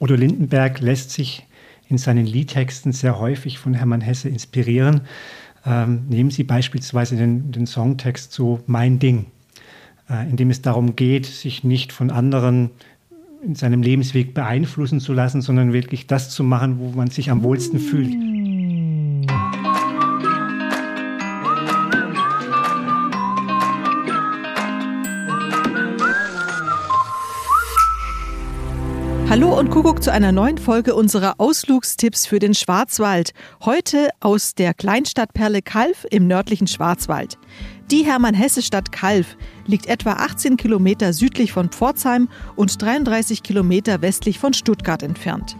Udo Lindenberg lässt sich in seinen Liedtexten sehr häufig von Hermann Hesse inspirieren. Ähm, nehmen Sie beispielsweise den, den Songtext zu Mein Ding, äh, in dem es darum geht, sich nicht von anderen in seinem Lebensweg beeinflussen zu lassen, sondern wirklich das zu machen, wo man sich am wohlsten fühlt. Hallo und Kuckuck zu einer neuen Folge unserer Ausflugstipps für den Schwarzwald. Heute aus der Kleinstadtperle Kalf im nördlichen Schwarzwald. Die Hermann-Hesse-Stadt Kalf liegt etwa 18 Kilometer südlich von Pforzheim und 33 Kilometer westlich von Stuttgart entfernt.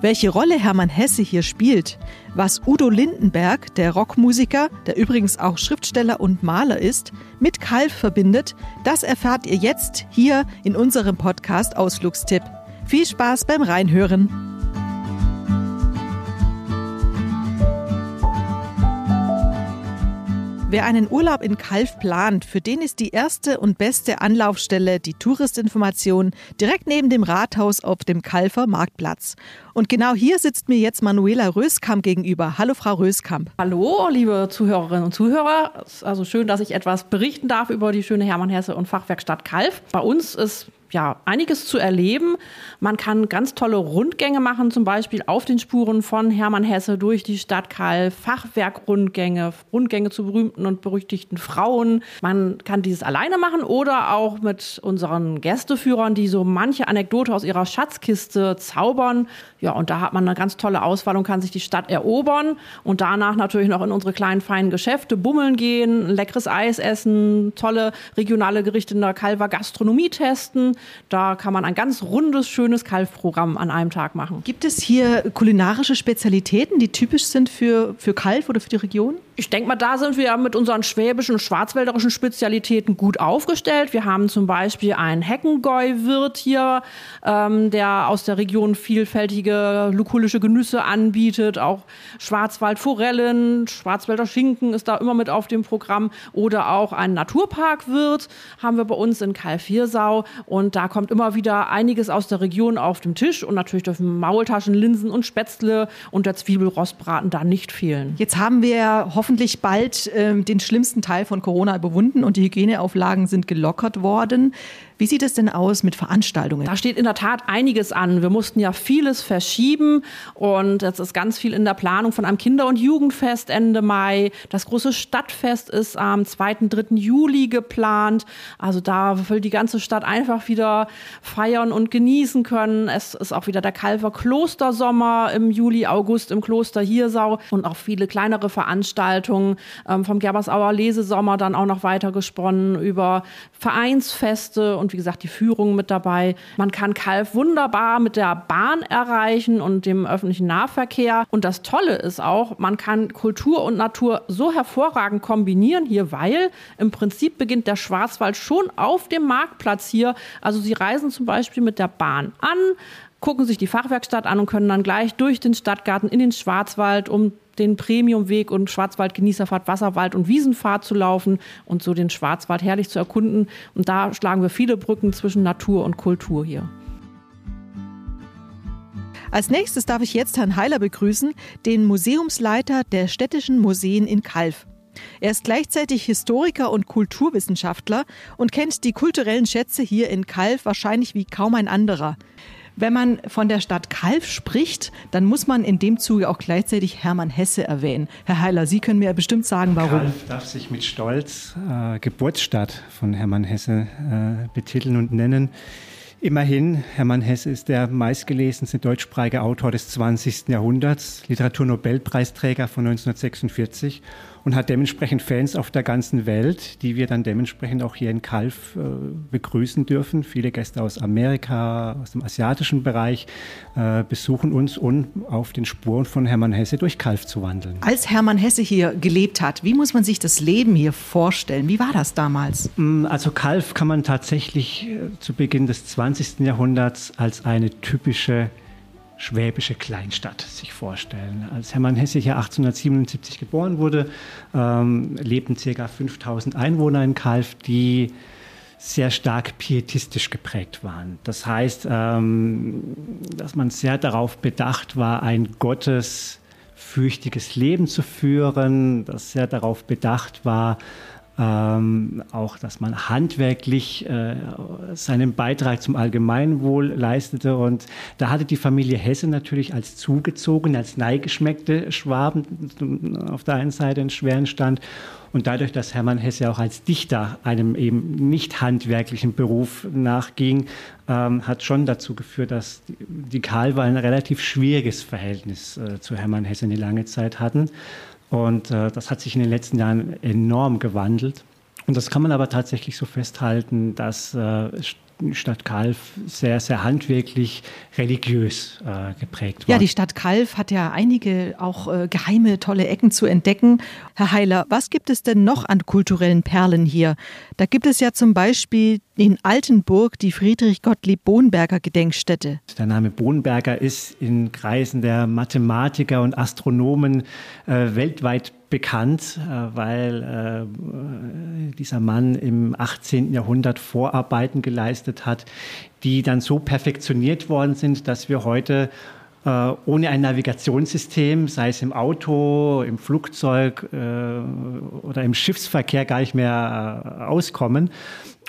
Welche Rolle Hermann Hesse hier spielt, was Udo Lindenberg, der Rockmusiker, der übrigens auch Schriftsteller und Maler ist, mit Kalf verbindet, das erfahrt ihr jetzt hier in unserem Podcast Ausflugstipp. Viel Spaß beim Reinhören. Wer einen Urlaub in Kalf plant, für den ist die erste und beste Anlaufstelle die Touristinformation direkt neben dem Rathaus auf dem Kalfer Marktplatz. Und genau hier sitzt mir jetzt Manuela Röskamp gegenüber. Hallo, Frau Röskamp. Hallo, liebe Zuhörerinnen und Zuhörer. Es ist also schön, dass ich etwas berichten darf über die schöne Hermann Hesse und Fachwerkstatt Kalf. Bei uns ist ja, einiges zu erleben. Man kann ganz tolle Rundgänge machen, zum Beispiel auf den Spuren von Hermann Hesse durch die Stadt Kalf, Fachwerkrundgänge, Rundgänge zu berühmten und berüchtigten Frauen. Man kann dieses alleine machen oder auch mit unseren Gästeführern, die so manche Anekdote aus ihrer Schatzkiste zaubern. Ja, und da hat man eine ganz tolle Auswahl und kann sich die Stadt erobern und danach natürlich noch in unsere kleinen feinen Geschäfte bummeln gehen, leckeres Eis essen, tolle regionale Gerichte in der Kalver Gastronomie testen. Da kann man ein ganz rundes, schönes Kalf-Programm an einem Tag machen. Gibt es hier kulinarische Spezialitäten, die typisch sind für, für Kalf oder für die Region? Ich denke mal, da sind wir mit unseren schwäbischen und schwarzwälderischen Spezialitäten gut aufgestellt. Wir haben zum Beispiel einen Heckengäu-Wirt hier, ähm, der aus der Region vielfältige lukulische Genüsse anbietet. Auch Schwarzwaldforellen, Schwarzwälder Schinken ist da immer mit auf dem Programm. Oder auch ein Naturparkwirt haben wir bei uns in Kalf-Hirsau. Und da kommt immer wieder einiges aus der Region auf dem Tisch. Und natürlich dürfen Maultaschen, Linsen und Spätzle und der Zwiebelrostbraten da nicht fehlen. Jetzt haben wir hoffentlich hoffentlich bald äh, den schlimmsten Teil von Corona überwunden und die Hygieneauflagen sind gelockert worden. Wie sieht es denn aus mit Veranstaltungen? Da steht in der Tat einiges an. Wir mussten ja vieles verschieben und es ist ganz viel in der Planung von einem Kinder- und Jugendfest Ende Mai. Das große Stadtfest ist am 2. 3. Juli geplant. Also da will die ganze Stadt einfach wieder feiern und genießen können. Es ist auch wieder der Kalver Klostersommer im Juli, August im Kloster Hirsau und auch viele kleinere Veranstaltungen ähm, vom Gerbersauer Lesesommer dann auch noch weiter gesponnen über Vereinsfeste und wie gesagt die Führung mit dabei. Man kann Kalf wunderbar mit der Bahn erreichen und dem öffentlichen Nahverkehr. Und das Tolle ist auch, man kann Kultur und Natur so hervorragend kombinieren hier, weil im Prinzip beginnt der Schwarzwald schon auf dem Marktplatz hier. Also Sie reisen zum Beispiel mit der Bahn an, gucken sich die Fachwerkstatt an und können dann gleich durch den Stadtgarten in den Schwarzwald, um den Premiumweg und Schwarzwald-Genießerfahrt, Wasserwald und Wiesenfahrt zu laufen und so den Schwarzwald herrlich zu erkunden. Und da schlagen wir viele Brücken zwischen Natur und Kultur hier. Als nächstes darf ich jetzt Herrn Heiler begrüßen, den Museumsleiter der Städtischen Museen in Kalf. Er ist gleichzeitig Historiker und Kulturwissenschaftler und kennt die kulturellen Schätze hier in Kalf wahrscheinlich wie kaum ein anderer. Wenn man von der Stadt Kalf spricht, dann muss man in dem Zuge auch gleichzeitig Hermann Hesse erwähnen. Herr Heiler, Sie können mir bestimmt sagen, warum. Kalf darf sich mit Stolz äh, Geburtsstadt von Hermann Hesse äh, betiteln und nennen. Immerhin, Hermann Hesse ist der meistgelesenste deutschsprachige Autor des 20. Jahrhunderts, Literaturnobelpreisträger von 1946 und hat dementsprechend Fans auf der ganzen Welt, die wir dann dementsprechend auch hier in Kalf äh, begrüßen dürfen. Viele Gäste aus Amerika, aus dem asiatischen Bereich äh, besuchen uns, um auf den Spuren von Hermann Hesse durch Kalf zu wandeln. Als Hermann Hesse hier gelebt hat, wie muss man sich das Leben hier vorstellen? Wie war das damals? Mm, also Kalf kann man tatsächlich äh, zu Beginn des 20. Jahrhunderts als eine typische schwäbische Kleinstadt sich vorstellen. Als Hermann Hesse hier 1877 geboren wurde, ähm, lebten ca. 5000 Einwohner in Kalf, die sehr stark pietistisch geprägt waren. Das heißt, ähm, dass man sehr darauf bedacht war, ein gottesfürchtiges Leben zu führen, das sehr darauf bedacht war, ähm, auch, dass man handwerklich äh, seinen Beitrag zum Allgemeinwohl leistete. Und da hatte die Familie Hesse natürlich als zugezogen, als neigeschmeckte Schwaben auf der einen Seite einen schweren Stand. Und dadurch, dass Hermann Hesse auch als Dichter einem eben nicht handwerklichen Beruf nachging, ähm, hat schon dazu geführt, dass die Karlwer ein relativ schwieriges Verhältnis äh, zu Hermann Hesse eine lange Zeit hatten. Und äh, das hat sich in den letzten Jahren enorm gewandelt. Und das kann man aber tatsächlich so festhalten, dass äh, Stadt Kalf sehr, sehr handwerklich, religiös äh, geprägt war. Ja, die Stadt Kalf hat ja einige auch äh, geheime, tolle Ecken zu entdecken. Herr Heiler, was gibt es denn noch an kulturellen Perlen hier? Da gibt es ja zum Beispiel in Altenburg die Friedrich Gottlieb Bohnberger Gedenkstätte. Der Name Bohnberger ist in Kreisen der Mathematiker und Astronomen äh, weltweit bekannt, äh, weil äh, dieser Mann im 18. Jahrhundert Vorarbeiten geleistet hat, die dann so perfektioniert worden sind, dass wir heute ohne ein Navigationssystem, sei es im Auto, im Flugzeug oder im Schiffsverkehr, gar nicht mehr auskommen.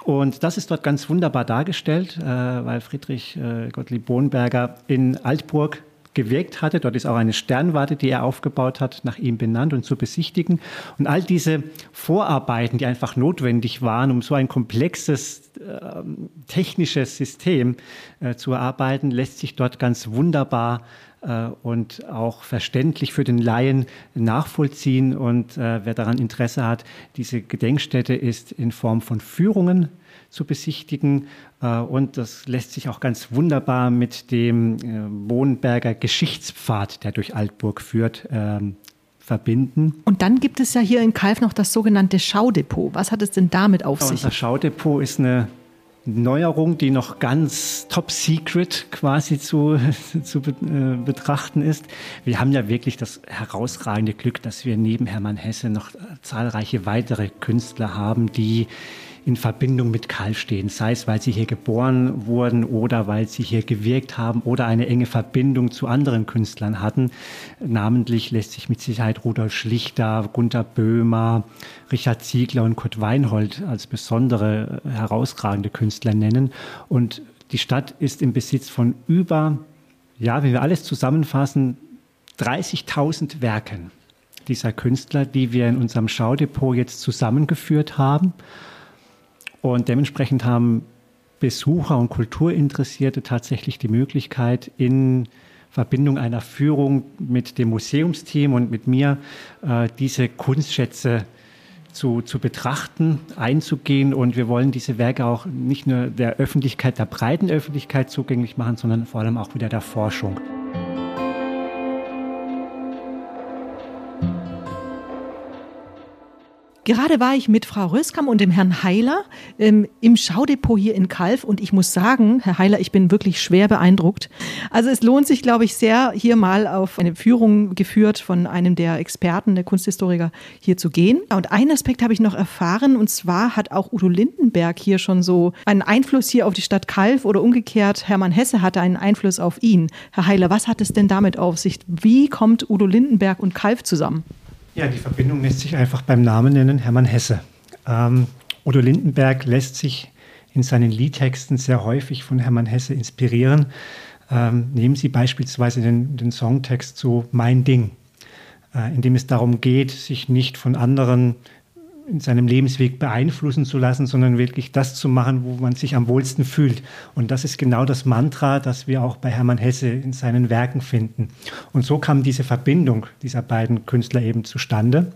Und das ist dort ganz wunderbar dargestellt, weil Friedrich Gottlieb Bohnberger in Altburg gewirkt hatte. Dort ist auch eine Sternwarte, die er aufgebaut hat, nach ihm benannt und zu besichtigen. Und all diese Vorarbeiten, die einfach notwendig waren, um so ein komplexes äh, technisches System äh, zu erarbeiten, lässt sich dort ganz wunderbar äh, und auch verständlich für den Laien nachvollziehen. Und äh, wer daran Interesse hat, diese Gedenkstätte ist in Form von Führungen zu besichtigen. Äh, und das lässt sich auch ganz wunderbar mit dem äh, Bohnenberger Geschichtspfad, der durch Altburg führt, ähm, verbinden. Und dann gibt es ja hier in Kalf noch das sogenannte Schaudepot. Was hat es denn damit auf sich? Das Schaudepot ist eine Neuerung, die noch ganz top secret quasi zu, zu äh, betrachten ist. Wir haben ja wirklich das herausragende Glück, dass wir neben Hermann Hesse noch zahlreiche weitere Künstler haben, die in Verbindung mit Karl stehen, sei es, weil sie hier geboren wurden oder weil sie hier gewirkt haben oder eine enge Verbindung zu anderen Künstlern hatten. Namentlich lässt sich mit Sicherheit Rudolf Schlichter, Gunther Böhmer, Richard Ziegler und Kurt Weinhold als besondere herausragende Künstler nennen. Und die Stadt ist im Besitz von über, ja, wenn wir alles zusammenfassen, 30.000 Werken dieser Künstler, die wir in unserem Schaudepot jetzt zusammengeführt haben. Und dementsprechend haben Besucher und Kulturinteressierte tatsächlich die Möglichkeit, in Verbindung einer Führung mit dem Museumsteam und mit mir äh, diese Kunstschätze zu, zu betrachten, einzugehen. Und wir wollen diese Werke auch nicht nur der Öffentlichkeit, der breiten Öffentlichkeit zugänglich machen, sondern vor allem auch wieder der Forschung. Gerade war ich mit Frau Röskam und dem Herrn Heiler ähm, im Schaudepot hier in Kalf und ich muss sagen, Herr Heiler, ich bin wirklich schwer beeindruckt. Also es lohnt sich, glaube ich, sehr, hier mal auf eine Führung geführt von einem der Experten, der Kunsthistoriker, hier zu gehen. Und einen Aspekt habe ich noch erfahren und zwar hat auch Udo Lindenberg hier schon so einen Einfluss hier auf die Stadt Kalf oder umgekehrt, Hermann Hesse hatte einen Einfluss auf ihn. Herr Heiler, was hat es denn damit auf sich? Wie kommt Udo Lindenberg und Kalf zusammen? Ja, die Verbindung lässt sich einfach beim Namen nennen, Hermann Hesse. Ähm, Udo Lindenberg lässt sich in seinen Liedtexten sehr häufig von Hermann Hesse inspirieren. Ähm, nehmen Sie beispielsweise den, den Songtext zu Mein Ding, äh, in dem es darum geht, sich nicht von anderen in seinem Lebensweg beeinflussen zu lassen, sondern wirklich das zu machen, wo man sich am wohlsten fühlt. Und das ist genau das Mantra, das wir auch bei Hermann Hesse in seinen Werken finden. Und so kam diese Verbindung dieser beiden Künstler eben zustande.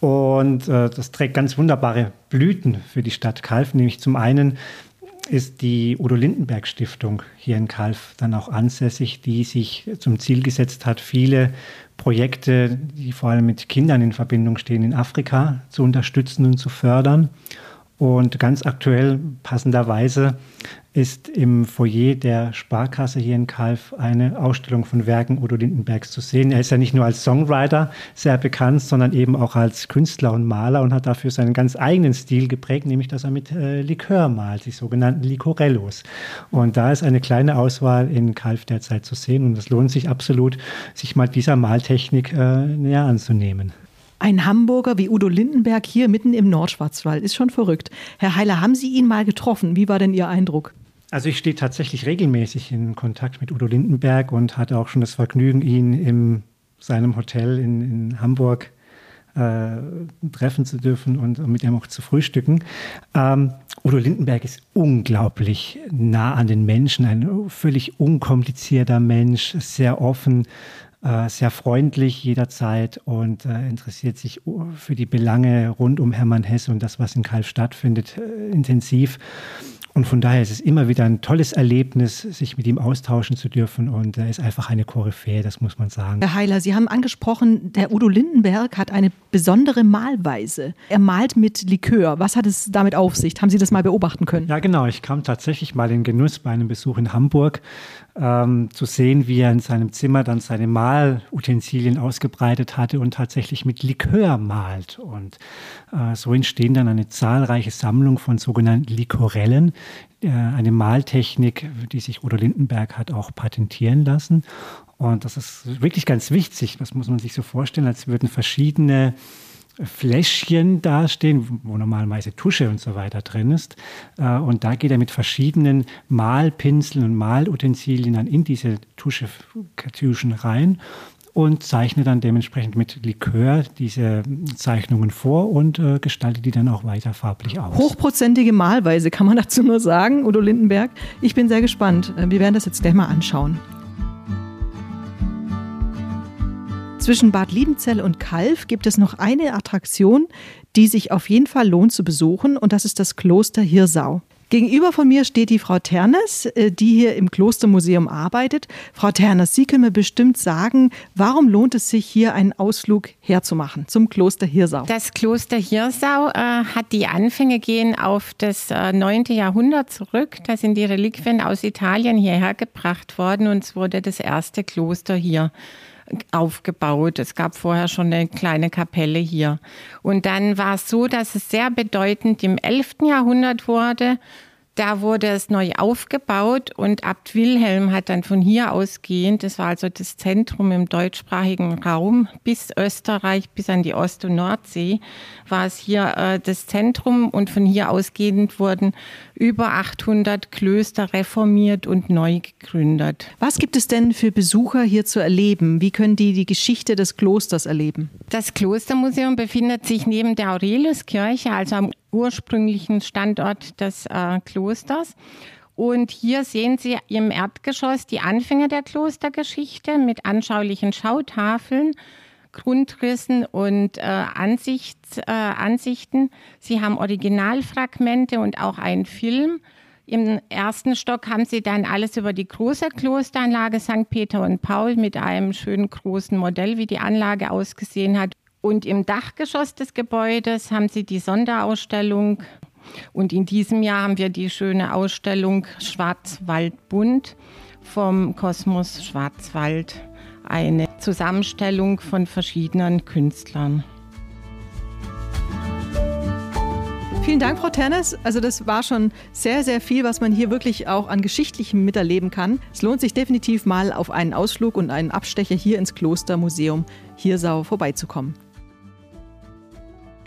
Und äh, das trägt ganz wunderbare Blüten für die Stadt Kalf, nämlich zum einen ist die Udo Lindenberg Stiftung hier in Kalf dann auch ansässig, die sich zum Ziel gesetzt hat, viele Projekte, die vor allem mit Kindern in Verbindung stehen, in Afrika zu unterstützen und zu fördern. Und ganz aktuell, passenderweise, ist im Foyer der Sparkasse hier in Kalf eine Ausstellung von Werken Udo Lindenbergs zu sehen. Er ist ja nicht nur als Songwriter sehr bekannt, sondern eben auch als Künstler und Maler und hat dafür seinen ganz eigenen Stil geprägt, nämlich dass er mit äh, Likör malt, die sogenannten Licorellos. Und da ist eine kleine Auswahl in Kalf derzeit zu sehen und es lohnt sich absolut, sich mal dieser Maltechnik äh, näher anzunehmen. Ein Hamburger wie Udo Lindenberg hier mitten im Nordschwarzwald ist schon verrückt. Herr Heiler, haben Sie ihn mal getroffen? Wie war denn Ihr Eindruck? Also ich stehe tatsächlich regelmäßig in Kontakt mit Udo Lindenberg und hatte auch schon das Vergnügen, ihn in seinem Hotel in, in Hamburg äh, treffen zu dürfen und, mit ihm auch zu frühstücken. Ähm, Udo Lindenberg ist unglaublich nah an den Menschen, ein völlig unkomplizierter Mensch, sehr offen, äh, sehr freundlich jederzeit und äh, interessiert sich für die Belange rund um Hermann Hesse und das, was in Kalf stattfindet, äh, intensiv. Und von daher ist es immer wieder ein tolles Erlebnis, sich mit ihm austauschen zu dürfen. Und er ist einfach eine Koryphäe, das muss man sagen. Herr Heiler, Sie haben angesprochen, der Udo Lindenberg hat eine besondere Malweise. Er malt mit Likör. Was hat es damit auf sich? Haben Sie das mal beobachten können? Ja, genau. Ich kam tatsächlich mal in Genuss bei einem Besuch in Hamburg ähm, zu sehen, wie er in seinem Zimmer dann seine Malutensilien ausgebreitet hatte und tatsächlich mit Likör malt. Und äh, so entstehen dann eine zahlreiche Sammlung von sogenannten Likorellen, äh, eine Maltechnik, die sich Udo Lindenberg hat auch patentieren lassen. Und das ist wirklich ganz wichtig. Das muss man sich so vorstellen, als würden verschiedene Fläschchen dastehen, wo normalerweise Tusche und so weiter drin ist. Äh, und da geht er mit verschiedenen Malpinseln und Malutensilien dann in diese Tuschekartuschen rein und zeichnet dann dementsprechend mit Likör diese Zeichnungen vor und äh, gestaltet die dann auch weiter farblich aus. Hochprozentige Malweise, kann man dazu nur sagen, Udo Lindenberg. Ich bin sehr gespannt. Äh, wir werden das jetzt gleich mal anschauen. Zwischen Bad Liebenzell und Kalf gibt es noch eine Attraktion, die sich auf jeden Fall lohnt zu besuchen, und das ist das Kloster Hirsau. Gegenüber von mir steht die Frau Ternes, äh, die hier im Klostermuseum arbeitet. Frau Ternes, Sie können mir bestimmt sagen, warum lohnt es sich, hier einen Ausflug herzumachen zum Kloster Hirsau? Das Kloster Hirsau äh, hat die Anfänge gehen auf das äh, 9. Jahrhundert zurück. Da sind die Reliquien aus Italien hierher gebracht worden und es wurde das erste Kloster hier aufgebaut. Es gab vorher schon eine kleine Kapelle hier. Und dann war es so, dass es sehr bedeutend im 11. Jahrhundert wurde. Da wurde es neu aufgebaut und Abt Wilhelm hat dann von hier ausgehend, das war also das Zentrum im deutschsprachigen Raum bis Österreich, bis an die Ost- und Nordsee, war es hier äh, das Zentrum und von hier ausgehend wurden über 800 Klöster reformiert und neu gegründet. Was gibt es denn für Besucher hier zu erleben? Wie können die die Geschichte des Klosters erleben? Das Klostermuseum befindet sich neben der Aureliuskirche, also am ursprünglichen Standort des äh, Klosters. Und hier sehen Sie im Erdgeschoss die Anfänge der Klostergeschichte mit anschaulichen Schautafeln, Grundrissen und äh, Ansichts, äh, Ansichten. Sie haben Originalfragmente und auch einen Film. Im ersten Stock haben Sie dann alles über die große Klosteranlage St. Peter und Paul mit einem schönen großen Modell, wie die Anlage ausgesehen hat. Und im Dachgeschoss des Gebäudes haben Sie die Sonderausstellung. Und in diesem Jahr haben wir die schöne Ausstellung Schwarzwaldbund vom Kosmos Schwarzwald. Eine Zusammenstellung von verschiedenen Künstlern. Vielen Dank, Frau Ternes. Also das war schon sehr, sehr viel, was man hier wirklich auch an Geschichtlichem miterleben kann. Es lohnt sich definitiv mal auf einen Ausflug und einen Abstecher hier ins Klostermuseum Hirsau vorbeizukommen.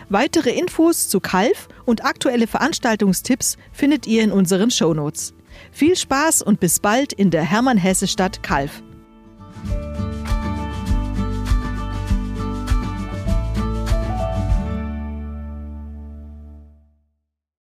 Weitere Infos zu Kalf und aktuelle Veranstaltungstipps findet ihr in unseren Shownotes. Viel Spaß und bis bald in der Hermann-Hesse-Stadt Kalf.